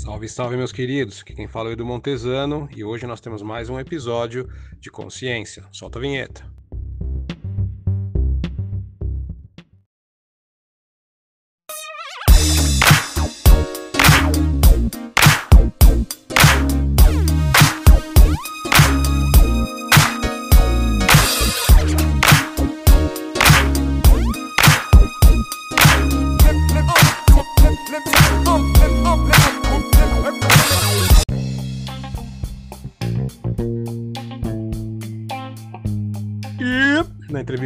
Salve, salve, meus queridos. Aqui quem fala é o Edu Montesano e hoje nós temos mais um episódio de Consciência. Solta a vinheta.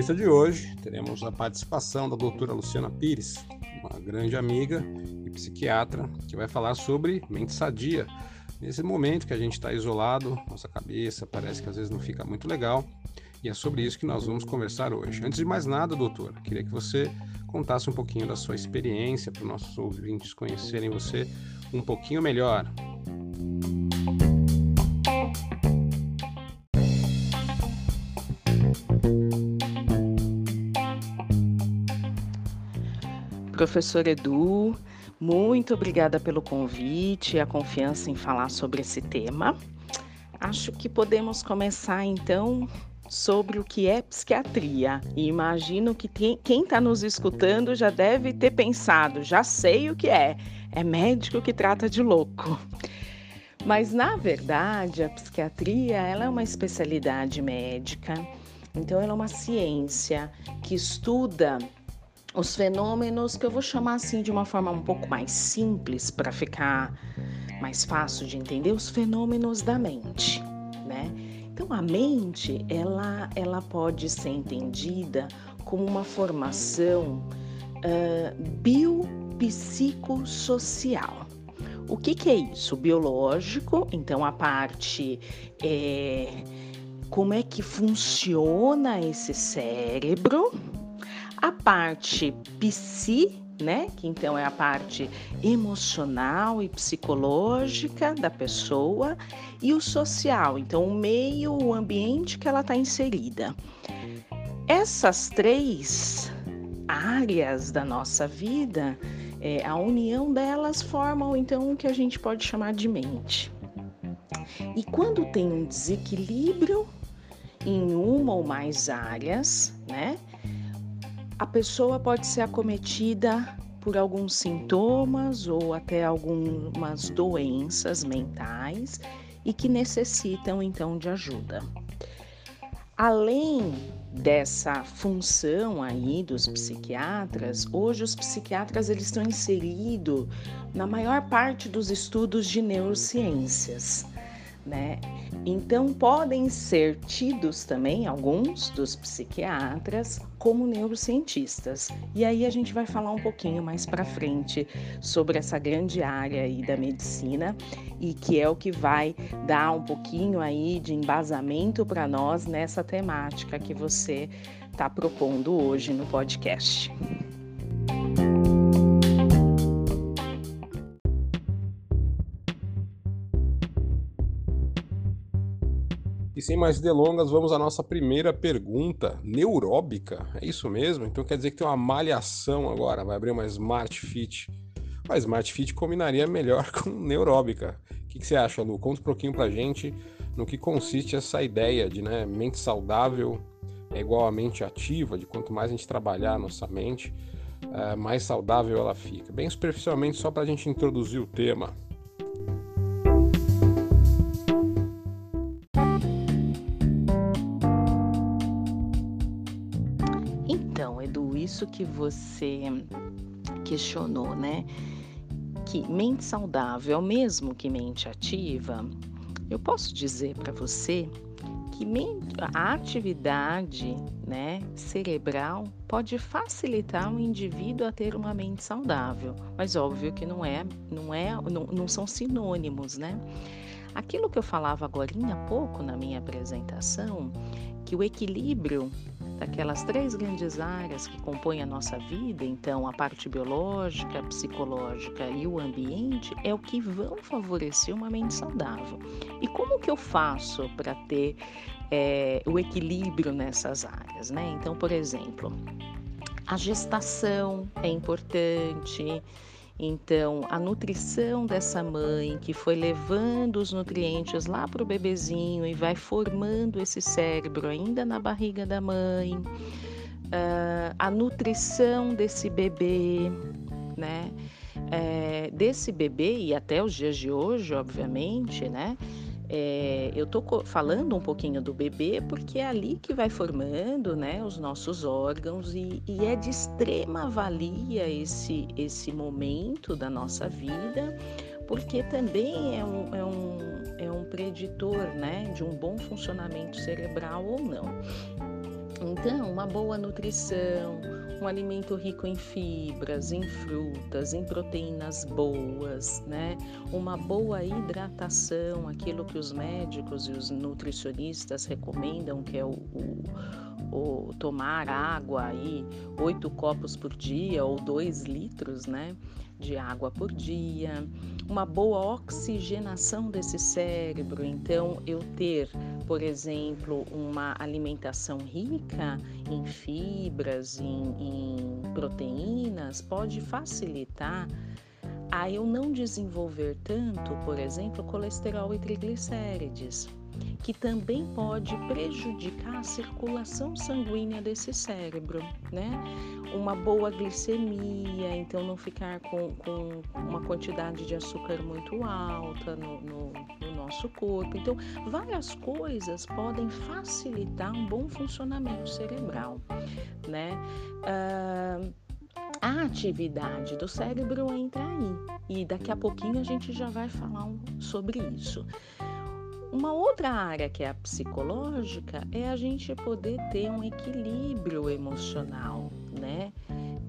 Entrevista de hoje, teremos a participação da doutora Luciana Pires, uma grande amiga e psiquiatra, que vai falar sobre mente sadia. Nesse momento que a gente está isolado, nossa cabeça parece que às vezes não fica muito legal, e é sobre isso que nós vamos conversar hoje. Antes de mais nada, doutora, queria que você contasse um pouquinho da sua experiência para os nossos ouvintes conhecerem você um pouquinho melhor. Professor Edu, muito obrigada pelo convite e a confiança em falar sobre esse tema. Acho que podemos começar então sobre o que é psiquiatria. E imagino que quem está nos escutando já deve ter pensado, já sei o que é. É médico que trata de louco. Mas na verdade, a psiquiatria, ela é uma especialidade médica. Então ela é uma ciência que estuda os fenômenos que eu vou chamar assim de uma forma um pouco mais simples para ficar mais fácil de entender os fenômenos da mente, né? Então a mente ela ela pode ser entendida como uma formação uh, biopsicossocial. O que, que é isso? Biológico, então a parte é, como é que funciona esse cérebro, a parte psi, né, que então é a parte emocional e psicológica da pessoa, e o social, então o meio, o ambiente que ela está inserida. Essas três áreas da nossa vida, é, a união delas formam então o que a gente pode chamar de mente. E quando tem um desequilíbrio em uma ou mais áreas, né? A pessoa pode ser acometida por alguns sintomas ou até algumas doenças mentais e que necessitam então de ajuda. Além dessa função aí dos psiquiatras, hoje os psiquiatras eles estão inseridos na maior parte dos estudos de neurociências né? Então podem ser tidos também alguns dos psiquiatras como neurocientistas. E aí a gente vai falar um pouquinho mais para frente sobre essa grande área aí da medicina e que é o que vai dar um pouquinho aí de embasamento para nós nessa temática que você está propondo hoje no podcast. Sem mais delongas, vamos à nossa primeira pergunta. Neuróbica? É isso mesmo? Então quer dizer que tem uma malhação agora, vai abrir uma Smart Fit. A Smart Fit combinaria melhor com neuróbica. O que, que você acha, Lu? Conta um pouquinho pra gente no que consiste essa ideia de né, mente saudável é igual a mente ativa, de quanto mais a gente trabalhar a nossa mente, é, mais saudável ela fica. Bem superficialmente, só para a gente introduzir o tema. Isso que você questionou, né? Que mente saudável é o mesmo que mente ativa. Eu posso dizer para você que a atividade né, cerebral pode facilitar o indivíduo a ter uma mente saudável, mas óbvio que não é, não é, não, não são sinônimos, né? Aquilo que eu falava agora há pouco na minha apresentação, que o equilíbrio daquelas três grandes áreas que compõem a nossa vida, então a parte biológica, psicológica e o ambiente, é o que vão favorecer uma mente saudável. E como que eu faço para ter é, o equilíbrio nessas áreas, né? Então, por exemplo, a gestação é importante. Então, a nutrição dessa mãe que foi levando os nutrientes lá para o bebezinho e vai formando esse cérebro ainda na barriga da mãe, uh, a nutrição desse bebê, né? É, desse bebê e até os dias de hoje, obviamente, né? É, eu tô falando um pouquinho do bebê porque é ali que vai formando né, os nossos órgãos e, e é de extrema valia esse, esse momento da nossa vida, porque também é um, é um, é um preditor né, de um bom funcionamento cerebral ou não. Então, uma boa nutrição, um alimento rico em fibras, em frutas, em proteínas boas, né? Uma boa hidratação, aquilo que os médicos e os nutricionistas recomendam, que é o, o, tomar água aí, oito copos por dia ou dois litros, né? de água por dia, uma boa oxigenação desse cérebro. Então, eu ter, por exemplo, uma alimentação rica em fibras, em, em proteínas, pode facilitar a eu não desenvolver tanto, por exemplo, colesterol e triglicérides que também pode prejudicar a circulação sanguínea desse cérebro, né? Uma boa glicemia, então não ficar com, com uma quantidade de açúcar muito alta no, no, no nosso corpo. Então, várias coisas podem facilitar um bom funcionamento cerebral, né? Uh, a atividade do cérebro entra aí e daqui a pouquinho a gente já vai falar sobre isso. Uma outra área que é a psicológica é a gente poder ter um equilíbrio emocional, né?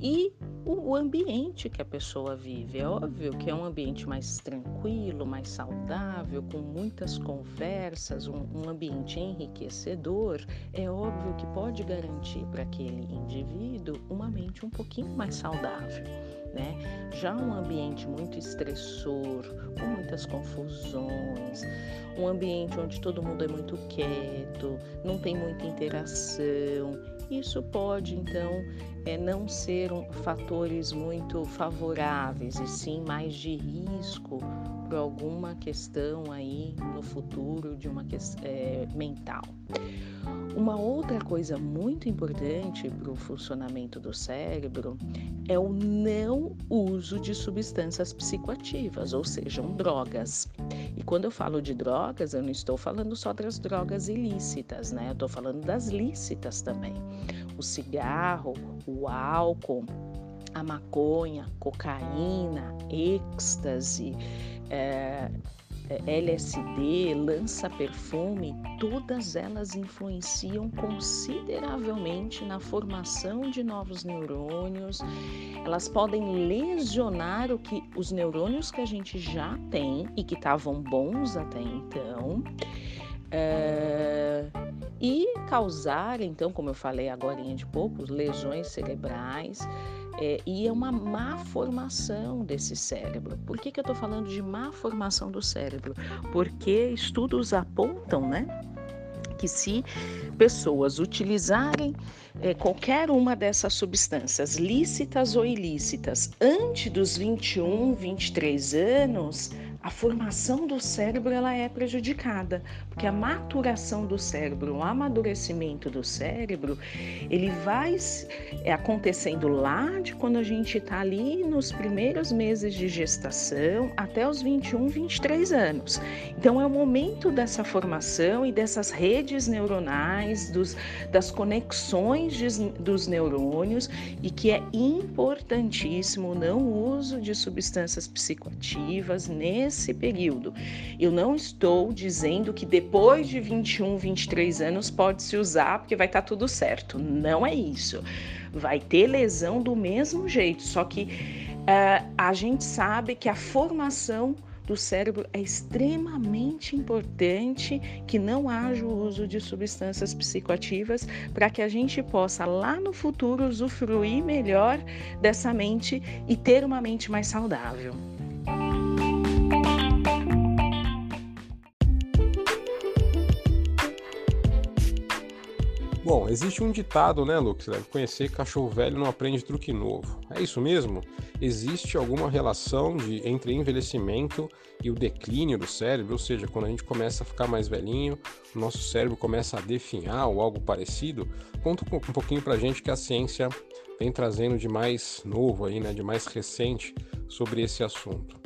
E o ambiente que a pessoa vive. É óbvio que é um ambiente mais tranquilo, mais saudável, com muitas conversas, um, um ambiente enriquecedor. É óbvio que pode garantir para aquele indivíduo uma mente um pouquinho mais saudável né? Já um ambiente muito estressor, com muitas confusões, um ambiente onde todo mundo é muito quieto, não tem muita interação, isso pode então é, não ser um, fatores muito favoráveis e sim mais de risco por alguma questão aí no futuro de uma é, mental. Uma outra coisa muito importante para o funcionamento do cérebro é o não uso de substâncias psicoativas, ou sejam, drogas. Quando eu falo de drogas, eu não estou falando só das drogas ilícitas, né? Eu estou falando das lícitas também. O cigarro, o álcool, a maconha, cocaína, êxtase, é, LSD, lança-perfume, todas elas influenciam consideravelmente na formação de novos neurônios. Elas podem lesionar o que os neurônios que a gente já tem e que estavam bons até então. É, e causar, então, como eu falei agora de pouco, lesões cerebrais, é, e é uma má formação desse cérebro. Por que, que eu estou falando de má formação do cérebro? Porque estudos apontam, né? Que se pessoas utilizarem é, qualquer uma dessas substâncias, lícitas ou ilícitas, antes dos 21, 23 anos, a formação do cérebro ela é prejudicada, porque a maturação do cérebro, o amadurecimento do cérebro, ele vai é, acontecendo lá de quando a gente está ali nos primeiros meses de gestação até os 21, 23 anos. Então é o momento dessa formação e dessas redes neuronais, dos, das conexões de, dos neurônios e que é importantíssimo não uso de substâncias psicoativas nesse nesse período. Eu não estou dizendo que depois de 21, 23 anos pode se usar porque vai estar tá tudo certo. Não é isso. Vai ter lesão do mesmo jeito, só que uh, a gente sabe que a formação do cérebro é extremamente importante que não haja o uso de substâncias psicoativas para que a gente possa lá no futuro usufruir melhor dessa mente e ter uma mente mais saudável. Existe um ditado, né, Lucas? Deve conhecer cachorro velho não aprende truque novo. É isso mesmo? Existe alguma relação de, entre envelhecimento e o declínio do cérebro? Ou seja, quando a gente começa a ficar mais velhinho, o nosso cérebro começa a definhar ou algo parecido? Conta um pouquinho pra gente que a ciência vem trazendo de mais novo aí, né, de mais recente sobre esse assunto.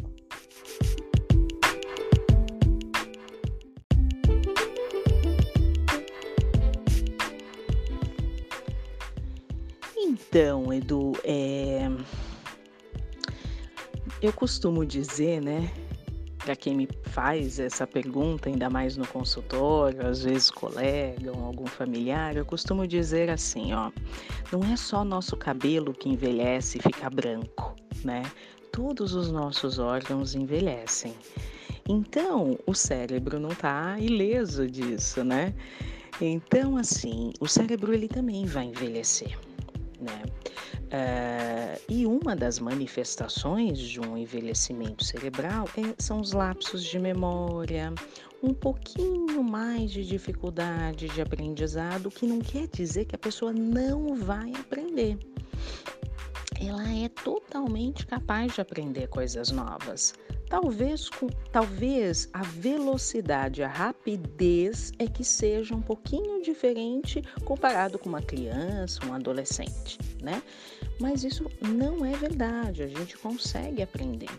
Então, Edu, é... eu costumo dizer, né, para quem me faz essa pergunta, ainda mais no consultório, às vezes colega ou algum familiar, eu costumo dizer assim, ó, não é só nosso cabelo que envelhece e fica branco, né? Todos os nossos órgãos envelhecem. Então, o cérebro não está ileso disso, né? Então, assim, o cérebro ele também vai envelhecer né? Uh, e uma das manifestações de um envelhecimento cerebral é, são os lapsos de memória, um pouquinho mais de dificuldade de aprendizado, que não quer dizer que a pessoa não vai aprender. Ela é totalmente capaz de aprender coisas novas. Talvez, talvez a velocidade, a rapidez é que seja um pouquinho diferente comparado com uma criança, um adolescente, né? Mas isso não é verdade, a gente consegue aprender.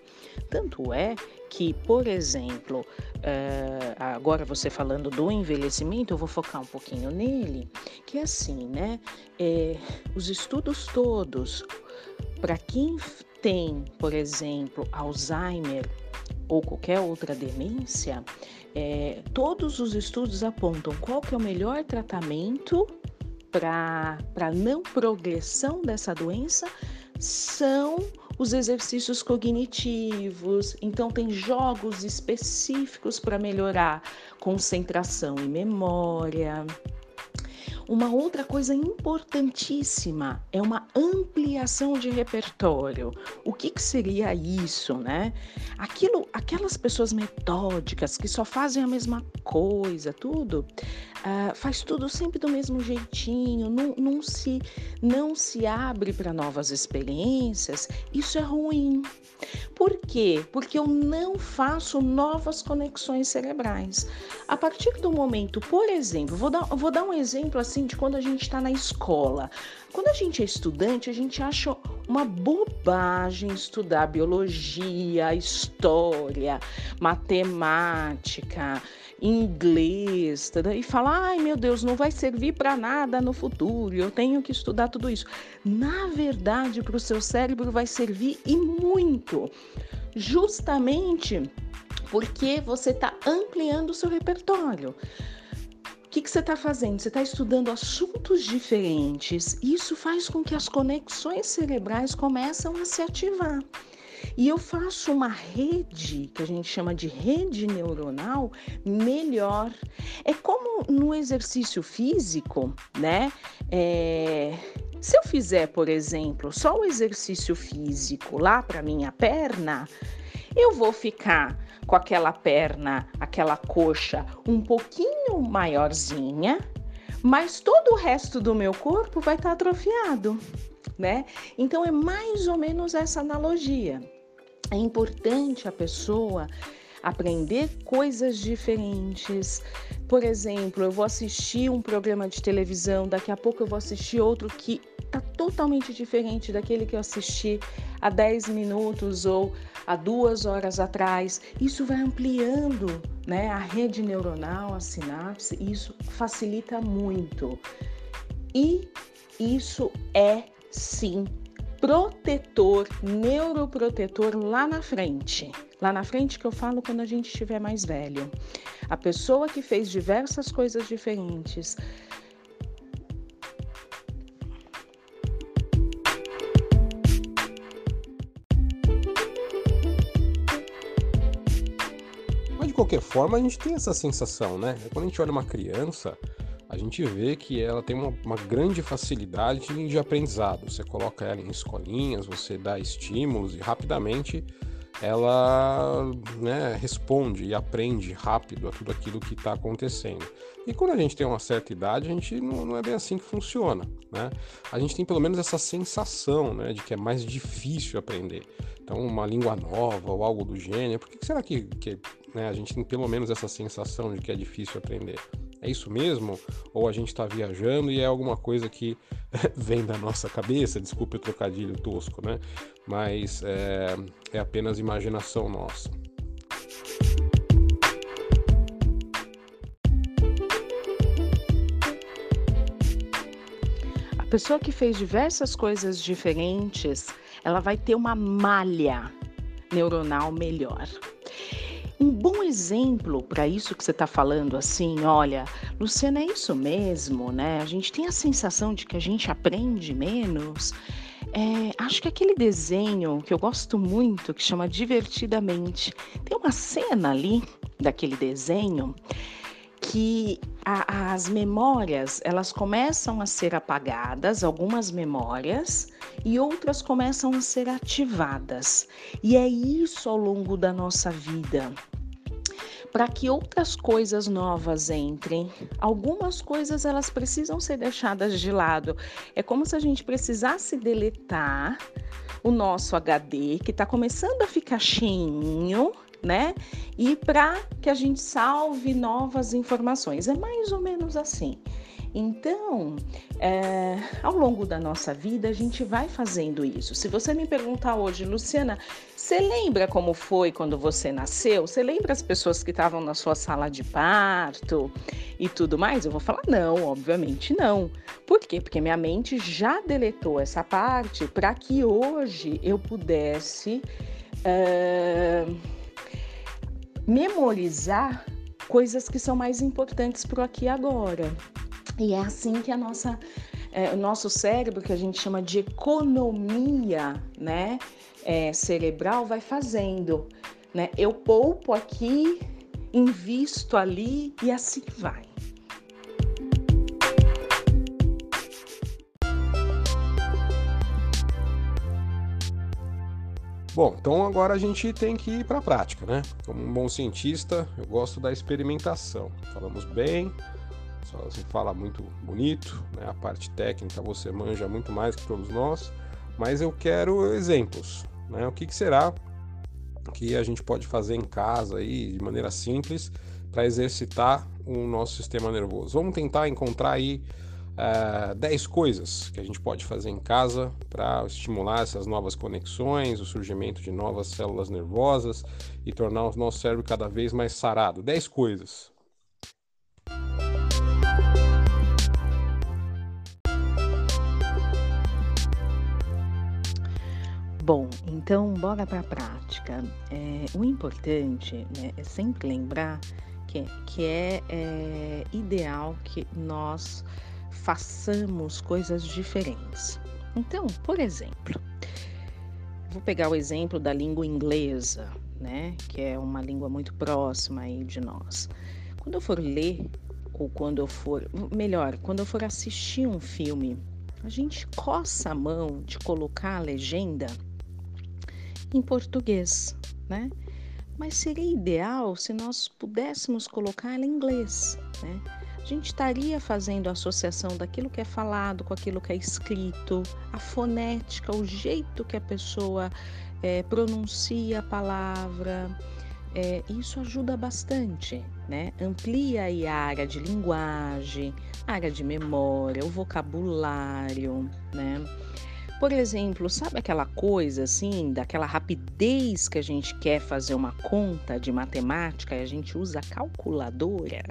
Tanto é que, por exemplo, uh, agora você falando do envelhecimento, eu vou focar um pouquinho nele, que é assim, né? É, os estudos todos, para quem tem, por exemplo, Alzheimer ou qualquer outra demência, é, todos os estudos apontam qual que é o melhor tratamento para não progressão dessa doença são os exercícios cognitivos. Então, tem jogos específicos para melhorar concentração e memória. Uma outra coisa importantíssima é uma ampliação de repertório. O que, que seria isso, né? Aquilo, aquelas pessoas metódicas que só fazem a mesma coisa, tudo, uh, faz tudo sempre do mesmo jeitinho, não, não se, não se abre para novas experiências. Isso é ruim. Por quê? Porque eu não faço novas conexões cerebrais. A partir do momento, por exemplo, vou dar, vou dar um exemplo assim de quando a gente está na escola. Quando a gente é estudante, a gente acha uma bobagem estudar biologia, história, matemática, inglês, e falar, ai meu Deus, não vai servir para nada no futuro, eu tenho que estudar tudo isso. Na verdade, para o seu cérebro vai servir e muito, justamente porque você está ampliando o seu repertório. O que, que você está fazendo? Você está estudando assuntos diferentes. Isso faz com que as conexões cerebrais começam a se ativar. E eu faço uma rede, que a gente chama de rede neuronal, melhor. É como no exercício físico, né? É... Se eu fizer, por exemplo, só o exercício físico lá para minha perna, eu vou ficar com aquela perna, aquela coxa um pouquinho maiorzinha, mas todo o resto do meu corpo vai estar tá atrofiado né? Então é mais ou menos essa analogia. É importante a pessoa aprender coisas diferentes. Por exemplo, eu vou assistir um programa de televisão, daqui a pouco eu vou assistir outro que está totalmente diferente daquele que eu assisti há 10 minutos ou há duas horas atrás. Isso vai ampliando né, a rede neuronal, a sinapse, e isso facilita muito. E isso é sim protetor, neuroprotetor lá na frente. Lá na frente que eu falo quando a gente estiver mais velho. A pessoa que fez diversas coisas diferentes, Mas de qualquer forma, a gente tem essa sensação, né? Quando a gente olha uma criança, a gente vê que ela tem uma, uma, grande facilidade de aprendizado. Você coloca ela em escolinhas, você dá estímulos e rapidamente ela né, responde e aprende rápido a tudo aquilo que está acontecendo. E quando a gente tem uma certa idade, a gente não, não, é bem assim que funciona, né? A gente tem pelo menos essa sensação, né, de que é mais difícil aprender. Então, uma língua nova ou algo do gênero, por que será que, que né, a gente tem pelo menos essa sensação de que é difícil aprender? É isso mesmo? Ou a gente está viajando e é alguma coisa que vem da nossa cabeça? Desculpe o trocadilho tosco, né? Mas é, é apenas imaginação nossa. A pessoa que fez diversas coisas diferentes, ela vai ter uma malha neuronal melhor. Um bom exemplo para isso que você está falando, assim, olha, Luciana, é isso mesmo, né? A gente tem a sensação de que a gente aprende menos. É, acho que aquele desenho que eu gosto muito, que chama Divertidamente, tem uma cena ali daquele desenho que a, as memórias elas começam a ser apagadas, algumas memórias, e outras começam a ser ativadas. E é isso ao longo da nossa vida. Para que outras coisas novas entrem, algumas coisas elas precisam ser deixadas de lado. É como se a gente precisasse deletar o nosso HD, que está começando a ficar cheinho, né? E para que a gente salve novas informações. É mais ou menos assim. Então, é, ao longo da nossa vida, a gente vai fazendo isso. Se você me perguntar hoje, Luciana, você lembra como foi quando você nasceu? Você lembra as pessoas que estavam na sua sala de parto e tudo mais? Eu vou falar não, obviamente não. Por quê? Porque minha mente já deletou essa parte para que hoje eu pudesse uh, memorizar coisas que são mais importantes para o aqui e agora. E é assim que a nossa, é, o nosso cérebro, que a gente chama de economia né, é, cerebral, vai fazendo. Né? Eu poupo aqui, invisto ali e assim vai. Bom, então agora a gente tem que ir para a prática, né? Como um bom cientista, eu gosto da experimentação. Falamos bem, você fala muito bonito, né? a parte técnica você manja muito mais que todos nós, mas eu quero exemplos. Né? O que, que será que a gente pode fazer em casa aí, de maneira simples para exercitar o nosso sistema nervoso? Vamos tentar encontrar aí uh, eh, 10 coisas que a gente pode fazer em casa para estimular essas novas conexões, o surgimento de novas células nervosas e tornar o nosso cérebro cada vez mais sarado. 10 coisas. Bom, então bora para a prática. É, o importante né, é sempre lembrar que, que é, é ideal que nós façamos coisas diferentes. Então, por exemplo, vou pegar o exemplo da língua inglesa, né, que é uma língua muito próxima aí de nós. Quando eu for ler ou quando eu for, melhor, quando eu for assistir um filme, a gente coça a mão de colocar a legenda em português, né? Mas seria ideal se nós pudéssemos colocar ela em inglês, né? A gente estaria fazendo a associação daquilo que é falado com aquilo que é escrito, a fonética, o jeito que a pessoa é, pronuncia a palavra. É, isso ajuda bastante, né? Amplia a área de linguagem, área de memória, o vocabulário, né? Por exemplo, sabe aquela coisa assim, daquela rapidez que a gente quer fazer uma conta de matemática e a gente usa a calculadora?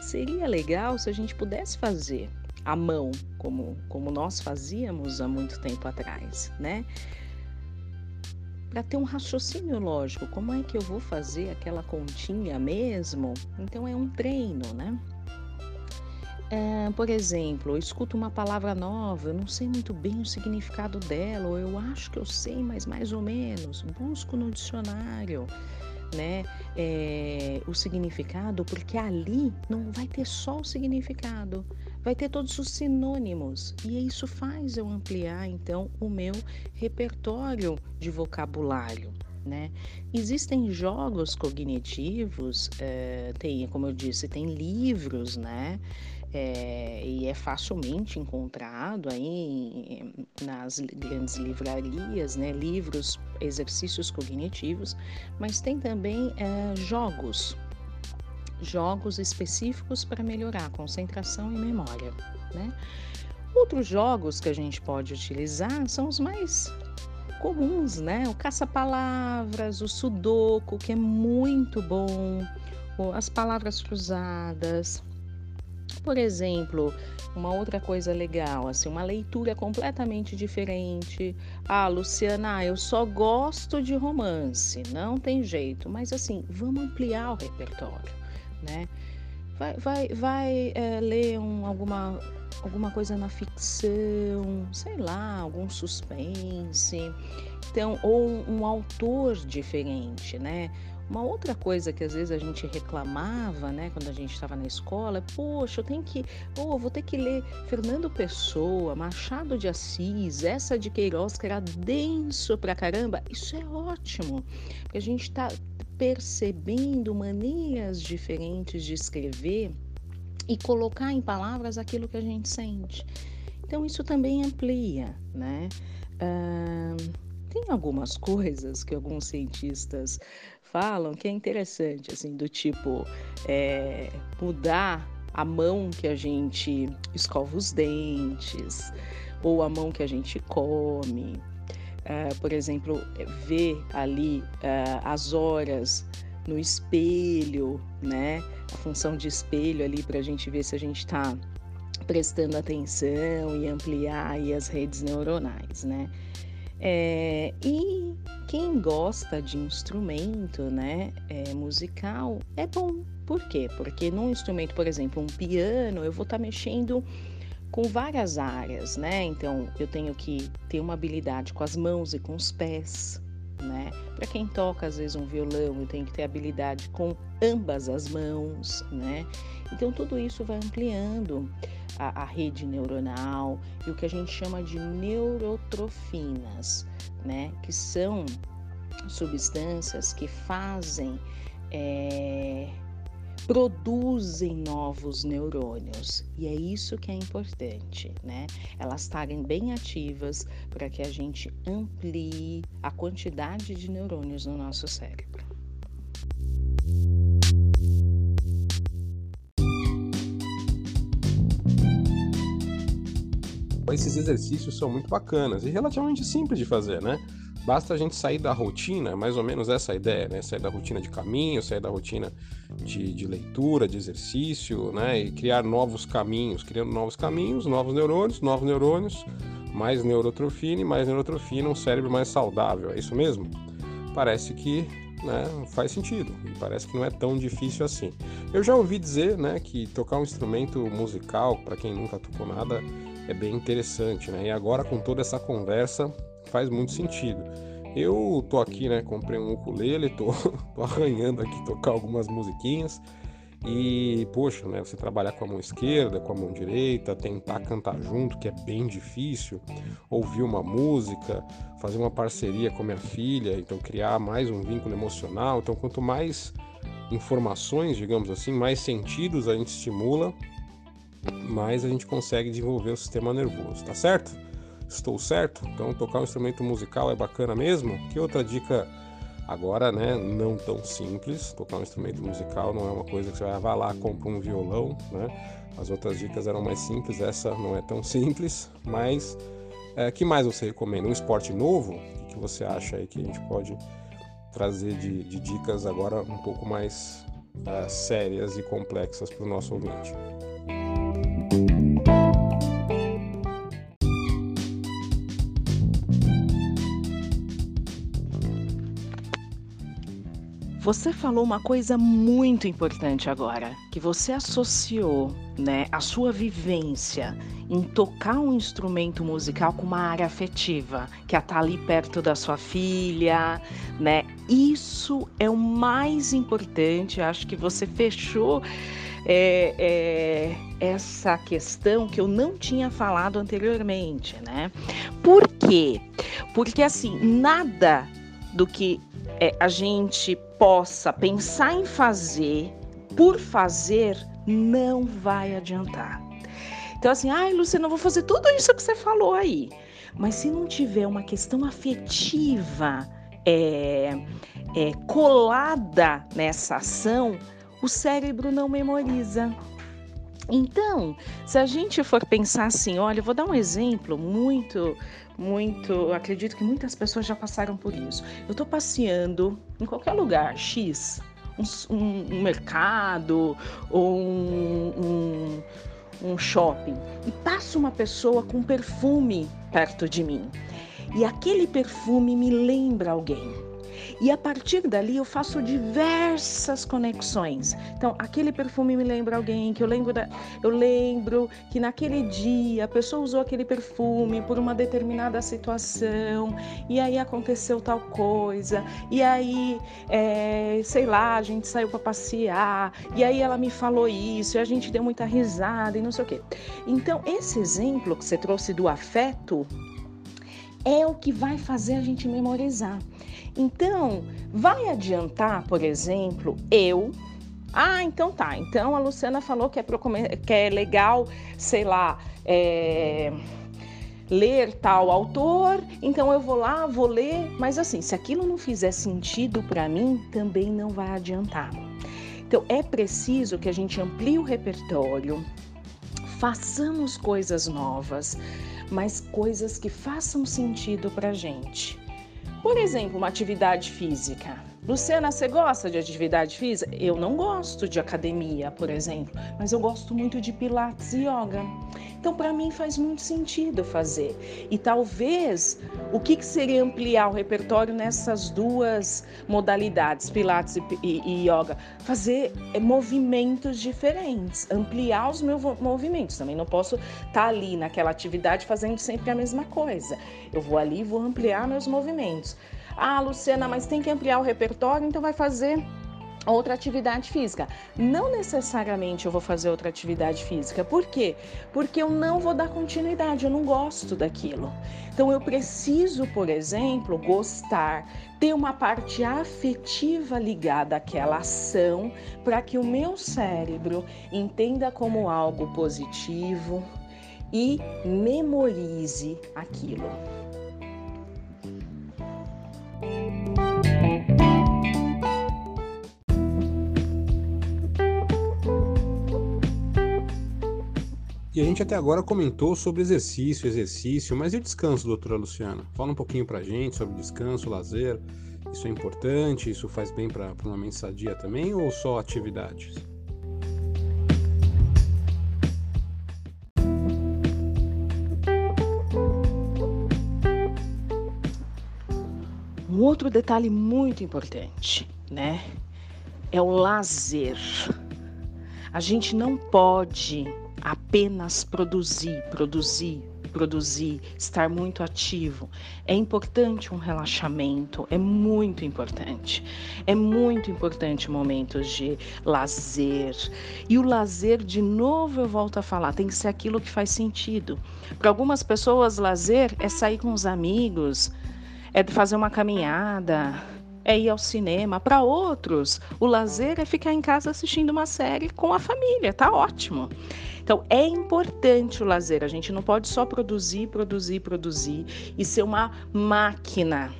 Seria legal se a gente pudesse fazer à mão, como, como nós fazíamos há muito tempo atrás, né? Para ter um raciocínio lógico, como é que eu vou fazer aquela continha mesmo? Então é um treino, né? É, por exemplo, eu escuto uma palavra nova, eu não sei muito bem o significado dela, ou eu acho que eu sei, mas mais ou menos. Busco no dicionário né, é, o significado, porque ali não vai ter só o significado, vai ter todos os sinônimos. E isso faz eu ampliar, então, o meu repertório de vocabulário. Né? Existem jogos cognitivos, é, tem, como eu disse, tem livros, né? É, e é facilmente encontrado aí nas grandes livrarias, né? Livros, exercícios cognitivos, mas tem também é, jogos, jogos específicos para melhorar a concentração e memória, né? Outros jogos que a gente pode utilizar são os mais comuns, né? O caça-palavras, o sudoku, que é muito bom, as palavras cruzadas. Por exemplo, uma outra coisa legal, assim, uma leitura completamente diferente. Ah, Luciana, eu só gosto de romance, não tem jeito, mas assim, vamos ampliar o repertório, né? Vai, vai, vai é, ler um, alguma alguma coisa na ficção, sei lá, algum suspense. Então, ou um, um autor diferente, né? Uma outra coisa que às vezes a gente reclamava, né, quando a gente estava na escola, é, poxa, eu tenho que, oh, vou ter que ler Fernando Pessoa, Machado de Assis, essa de Queiroz que era denso pra caramba. Isso é ótimo, porque a gente está percebendo maneiras diferentes de escrever e colocar em palavras aquilo que a gente sente. Então, isso também amplia, né? Uh, tem algumas coisas que alguns cientistas falam que é interessante, assim, do tipo é, mudar a mão que a gente escova os dentes ou a mão que a gente come. Uh, por exemplo, ver ali uh, as horas no espelho, né? A função de espelho ali para a gente ver se a gente está prestando atenção e ampliar as redes neuronais, né? É, e quem gosta de instrumento, né, é, musical, é bom. Por quê? Porque num instrumento, por exemplo, um piano, eu vou estar tá mexendo com várias áreas, né? Então, eu tenho que ter uma habilidade com as mãos e com os pés, né? Para quem toca às vezes um violão, tem que ter habilidade com ambas as mãos, né? Então tudo isso vai ampliando a, a rede neuronal e o que a gente chama de neurotrofinas, né? Que são substâncias que fazem é, produzem novos neurônios. E é isso que é importante, né? Elas estarem bem ativas para que a gente amplie a quantidade de neurônios no nosso cérebro. Esses exercícios são muito bacanas e relativamente simples de fazer, né? Basta a gente sair da rotina, mais ou menos essa ideia, né? Sair da rotina de caminho, sair da rotina de, de leitura, de exercício, né? E criar novos caminhos, criando novos caminhos, novos neurônios, novos neurônios, mais neurotrofina e mais neurotrofina, um cérebro mais saudável. É isso mesmo? Parece que né, faz sentido e parece que não é tão difícil assim. Eu já ouvi dizer né, que tocar um instrumento musical, para quem nunca tocou nada, é bem interessante. Né? E agora, com toda essa conversa, faz muito sentido. Eu tô aqui, né? Comprei um ukulele, tô, tô arranhando aqui tocar algumas musiquinhas. E, poxa, né? Você trabalhar com a mão esquerda, com a mão direita, tentar cantar junto, que é bem difícil, ouvir uma música, fazer uma parceria com a minha filha, então criar mais um vínculo emocional. Então, quanto mais informações, digamos assim, mais sentidos a gente estimula, mais a gente consegue desenvolver o sistema nervoso, tá certo? Estou certo? Então tocar um instrumento musical é bacana mesmo? Que outra dica agora, né, não tão simples. Tocar um instrumento musical não é uma coisa que você vai, lá, compra um violão, né? As outras dicas eram mais simples, essa não é tão simples, mas é, que mais você recomenda? Um esporte novo? O que você acha aí que a gente pode trazer de, de dicas agora um pouco mais uh, sérias e complexas para o nosso ouvinte? Você falou uma coisa muito importante agora, que você associou, né, a sua vivência em tocar um instrumento musical com uma área afetiva, que é estar ali perto da sua filha, né? Isso é o mais importante. Acho que você fechou é, é, essa questão que eu não tinha falado anteriormente, né? Por quê? Porque assim, nada do que é, a gente possa pensar em fazer por fazer, não vai adiantar. Então, assim, ai, Luciana, eu vou fazer tudo isso que você falou aí. Mas se não tiver uma questão afetiva é, é, colada nessa ação, o cérebro não memoriza. Então, se a gente for pensar assim, olha, eu vou dar um exemplo muito, muito, acredito que muitas pessoas já passaram por isso. Eu estou passeando em qualquer lugar X, um, um, mercado ou um, um, um shopping, e passa uma pessoa com perfume perto de mim. E aquele perfume me lembra alguém. E a partir dali eu faço diversas conexões. Então, aquele perfume me lembra alguém que eu lembro da, eu lembro que naquele dia a pessoa usou aquele perfume por uma determinada situação e aí aconteceu tal coisa e aí é, sei lá a gente saiu para passear e aí ela me falou isso e a gente deu muita risada e não sei o quê. Então, esse exemplo que você trouxe do afeto é o que vai fazer a gente memorizar. Então, vai adiantar, por exemplo, eu. Ah, então tá. Então a Luciana falou que é, que é legal, sei lá, é, ler tal autor, então eu vou lá, vou ler, mas assim, se aquilo não fizer sentido para mim, também não vai adiantar. Então é preciso que a gente amplie o repertório, façamos coisas novas, mas coisas que façam sentido para gente. Por exemplo, uma atividade física. Luciana, você gosta de atividade física? Eu não gosto de academia, por exemplo, mas eu gosto muito de pilates e yoga. Então, para mim faz muito sentido fazer. E talvez o que, que seria ampliar o repertório nessas duas modalidades, pilates e, e, e yoga? Fazer é, movimentos diferentes, ampliar os meus movimentos. Também não posso estar tá ali naquela atividade fazendo sempre a mesma coisa. Eu vou ali e vou ampliar meus movimentos. Ah, Luciana, mas tem que ampliar o repertório, então vai fazer outra atividade física. Não necessariamente eu vou fazer outra atividade física. Por quê? Porque eu não vou dar continuidade, eu não gosto daquilo. Então eu preciso, por exemplo, gostar, ter uma parte afetiva ligada àquela ação para que o meu cérebro entenda como algo positivo e memorize aquilo. E a gente até agora comentou sobre exercício, exercício, mas e o descanso, doutora Luciana? Fala um pouquinho pra gente sobre descanso, lazer. Isso é importante? Isso faz bem para uma mente sadia também ou só atividades? Um outro detalhe muito importante, né? É o lazer. A gente não pode apenas produzir, produzir, produzir, estar muito ativo. É importante um relaxamento, é muito importante. É muito importante momentos de lazer. E o lazer, de novo, eu volto a falar, tem que ser aquilo que faz sentido. Para algumas pessoas, lazer é sair com os amigos, é fazer uma caminhada, é ir ao cinema. Para outros, o lazer é ficar em casa assistindo uma série com a família, tá ótimo. Então é importante o lazer. A gente não pode só produzir, produzir, produzir e ser uma máquina.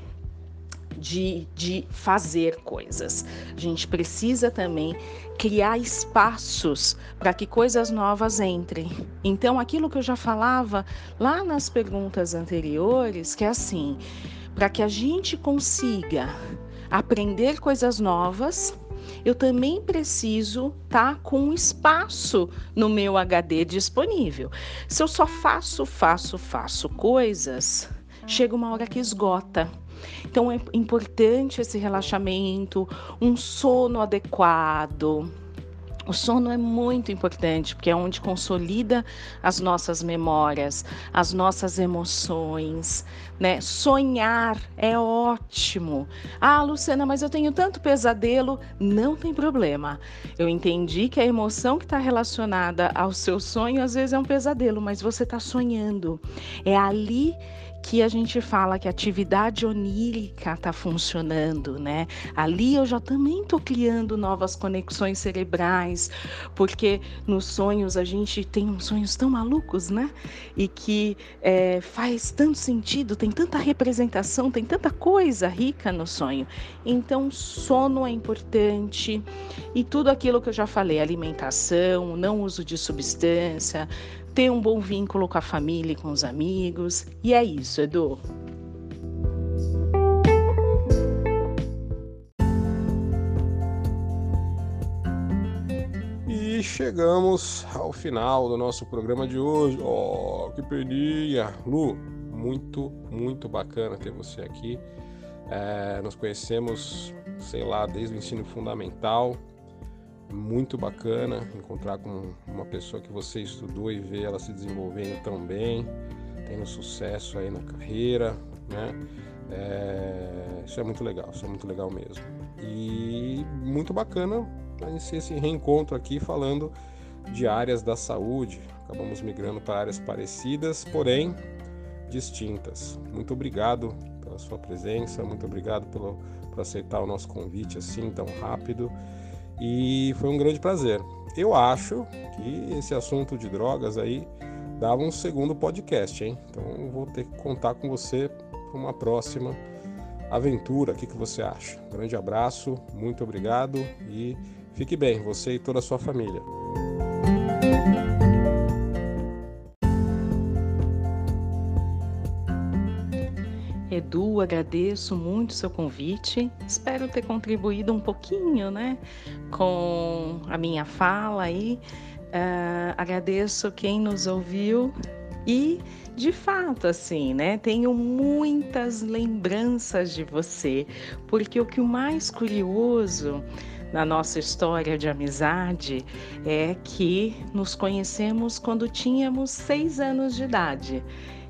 De, de fazer coisas. A gente precisa também criar espaços para que coisas novas entrem. Então, aquilo que eu já falava lá nas perguntas anteriores, que é assim, para que a gente consiga aprender coisas novas, eu também preciso estar tá com espaço no meu HD disponível. Se eu só faço, faço, faço coisas, chega uma hora que esgota. Então é importante esse relaxamento, um sono adequado, o sono é muito importante porque é onde consolida as nossas memórias, as nossas emoções, né? Sonhar é ótimo. Ah, Luciana, mas eu tenho tanto pesadelo. Não tem problema. Eu entendi que a emoção que está relacionada ao seu sonho às vezes é um pesadelo, mas você está sonhando. É ali que a gente fala que a atividade onírica está funcionando, né? Ali eu já também estou criando novas conexões cerebrais, porque nos sonhos a gente tem uns sonhos tão malucos, né? E que é, faz tanto sentido, tem tanta representação, tem tanta coisa rica no sonho. Então, sono é importante e tudo aquilo que eu já falei, alimentação, não uso de substância, ter um bom vínculo com a família e com os amigos. E é isso, Edu. E chegamos ao final do nosso programa de hoje. Oh, que peninha! Lu, muito, muito bacana ter você aqui. É, nos conhecemos, sei lá, desde o ensino fundamental muito bacana encontrar com uma pessoa que você estudou e ver ela se desenvolvendo tão bem, tendo sucesso aí na carreira, né? É, isso é muito legal, isso é muito legal mesmo. E muito bacana esse reencontro aqui falando de áreas da saúde. Acabamos migrando para áreas parecidas, porém distintas. Muito obrigado pela sua presença, muito obrigado pelo, por aceitar o nosso convite assim tão rápido e foi um grande prazer. Eu acho que esse assunto de drogas aí dava um segundo podcast, hein? Então vou ter que contar com você para uma próxima aventura. O que, que você acha? Grande abraço, muito obrigado e fique bem, você e toda a sua família. Agradeço muito seu convite. Espero ter contribuído um pouquinho, né, com a minha fala aí. Uh, agradeço quem nos ouviu e, de fato, assim, né, tenho muitas lembranças de você, porque o que o mais curioso na nossa história de amizade é que nos conhecemos quando tínhamos seis anos de idade.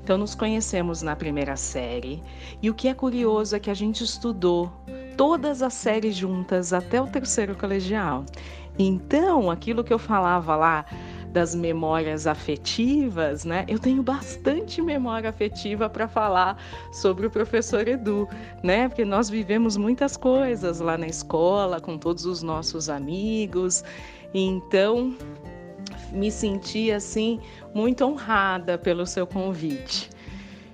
Então, nos conhecemos na primeira série, e o que é curioso é que a gente estudou todas as séries juntas até o terceiro colegial. Então, aquilo que eu falava lá das memórias afetivas, né? Eu tenho bastante memória afetiva para falar sobre o professor Edu, né? Porque nós vivemos muitas coisas lá na escola com todos os nossos amigos. Então, me senti assim muito honrada pelo seu convite.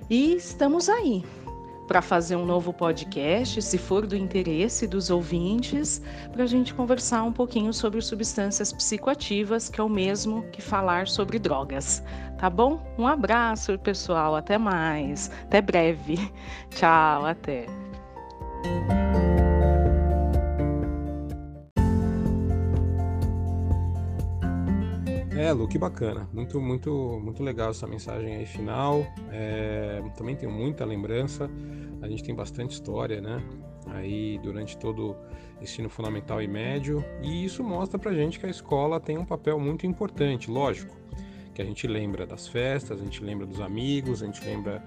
E estamos aí para fazer um novo podcast, se for do interesse dos ouvintes, para a gente conversar um pouquinho sobre substâncias psicoativas, que é o mesmo que falar sobre drogas. Tá bom? Um abraço, pessoal. Até mais. Até breve. Tchau. Até. É, Lu, que bacana. Muito, muito, muito legal essa mensagem aí final. É, também tenho muita lembrança. A gente tem bastante história, né? Aí durante todo o ensino fundamental e médio. E isso mostra pra gente que a escola tem um papel muito importante, lógico. Que a gente lembra das festas, a gente lembra dos amigos, a gente lembra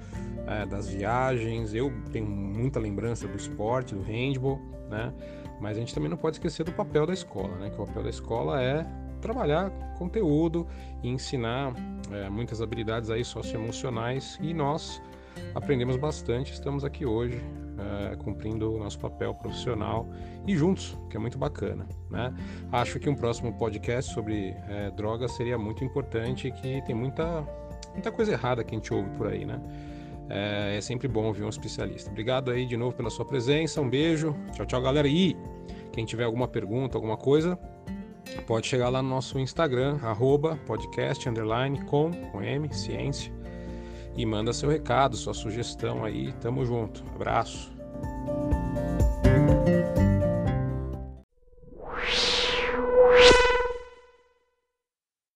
é, das viagens. Eu tenho muita lembrança do esporte, do handball, né? Mas a gente também não pode esquecer do papel da escola, né? Que o papel da escola é trabalhar conteúdo e ensinar é, muitas habilidades aí socioemocionais e nós aprendemos bastante. Estamos aqui hoje é, cumprindo o nosso papel profissional e juntos, que é muito bacana. Né? Acho que um próximo podcast sobre é, drogas seria muito importante, que tem muita, muita coisa errada que a gente ouve por aí, né? É, é sempre bom ouvir um especialista. Obrigado aí de novo pela sua presença, um beijo, tchau, tchau, galera. E quem tiver alguma pergunta, alguma coisa, pode chegar lá no nosso Instagram, arroba podcast, underline, com, com M, ciência, e manda seu recado, sua sugestão aí. Tamo junto. Abraço.